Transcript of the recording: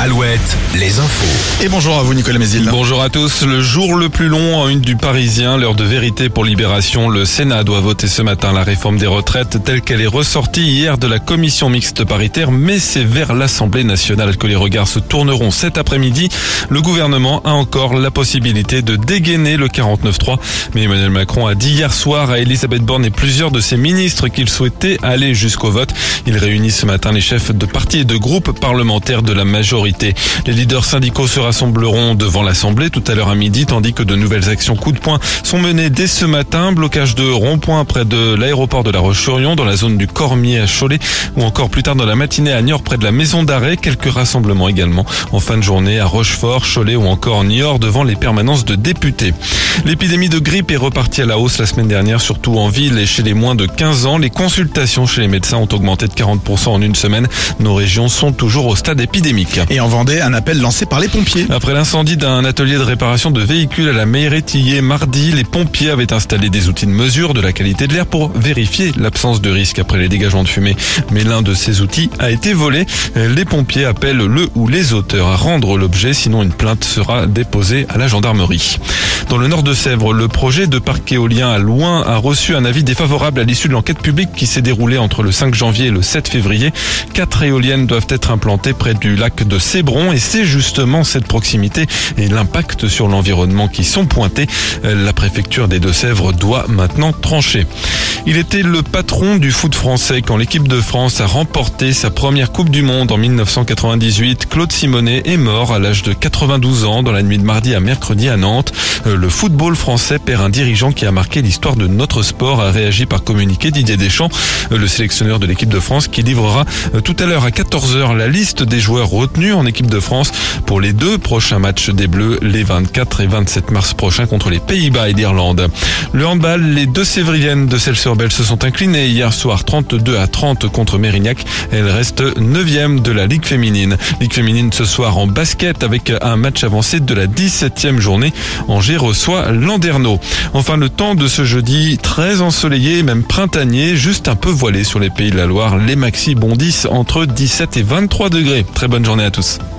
Alouette, les infos. Et bonjour à vous Nicolas Mézil. Bonjour à tous. Le jour le plus long en une du Parisien, l'heure de vérité pour Libération. Le Sénat doit voter ce matin la réforme des retraites telle qu'elle est ressortie hier de la commission mixte paritaire, mais c'est vers l'Assemblée nationale que les regards se tourneront cet après-midi. Le gouvernement a encore la possibilité de dégainer le 49-3, mais Emmanuel Macron a dit hier soir à Elisabeth Borne et plusieurs de ses ministres qu'il souhaitait aller jusqu'au vote. Il réunit ce matin les chefs de partis et de groupes parlementaires de la majorité les leaders syndicaux se rassembleront devant l'Assemblée tout à l'heure à midi, tandis que de nouvelles actions coup de poing sont menées dès ce matin. Blocage de rond-point près de l'aéroport de la Roche-sur-Yon, dans la zone du Cormier à Cholet, ou encore plus tard dans la matinée à Niort près de la maison d'arrêt. Quelques rassemblements également en fin de journée à Rochefort, Cholet ou encore Niort devant les permanences de députés. L'épidémie de grippe est repartie à la hausse la semaine dernière, surtout en ville et chez les moins de 15 ans. Les consultations chez les médecins ont augmenté de 40% en une semaine. Nos régions sont toujours au stade épidémique. En Vendée, un appel lancé par les pompiers. Après l'incendie d'un atelier de réparation de véhicules à la Mairetillé mardi, les pompiers avaient installé des outils de mesure de la qualité de l'air pour vérifier l'absence de risque après les dégagements de fumée. Mais l'un de ces outils a été volé. Les pompiers appellent le ou les auteurs à rendre l'objet, sinon une plainte sera déposée à la gendarmerie. Dans le nord de Sèvres, le projet de parc éolien à Loin a reçu un avis défavorable à l'issue de l'enquête publique qui s'est déroulée entre le 5 janvier et le 7 février. Quatre éoliennes doivent être implantées près du lac de Sébron et c'est justement cette proximité et l'impact sur l'environnement qui sont pointés. La préfecture des Deux-Sèvres doit maintenant trancher. Il était le patron du foot français quand l'équipe de France a remporté sa première Coupe du Monde en 1998. Claude Simonet est mort à l'âge de 92 ans dans la nuit de mardi à mercredi à Nantes le football français perd un dirigeant qui a marqué l'histoire de notre sport, a réagi par communiqué Didier Deschamps, le sélectionneur de l'équipe de France, qui livrera euh, tout à l'heure à 14h la liste des joueurs retenus en équipe de France pour les deux prochains matchs des Bleus, les 24 et 27 mars prochains contre les Pays-Bas et l'Irlande. Le handball, les deux Sévriennes de Celle-sur-Belle se sont inclinées hier soir 32 à 30 contre Mérignac. Elles restent 9e de la Ligue féminine. Ligue féminine ce soir en basket avec un match avancé de la 17e journée. Angers reçoit Landerneau. Enfin, le temps de ce jeudi très ensoleillé, même printanier, juste un peu voilé sur les pays de la Loire. Les maxi bondissent entre 17 et 23 degrés. Très bonne journée à tous. Tschüss.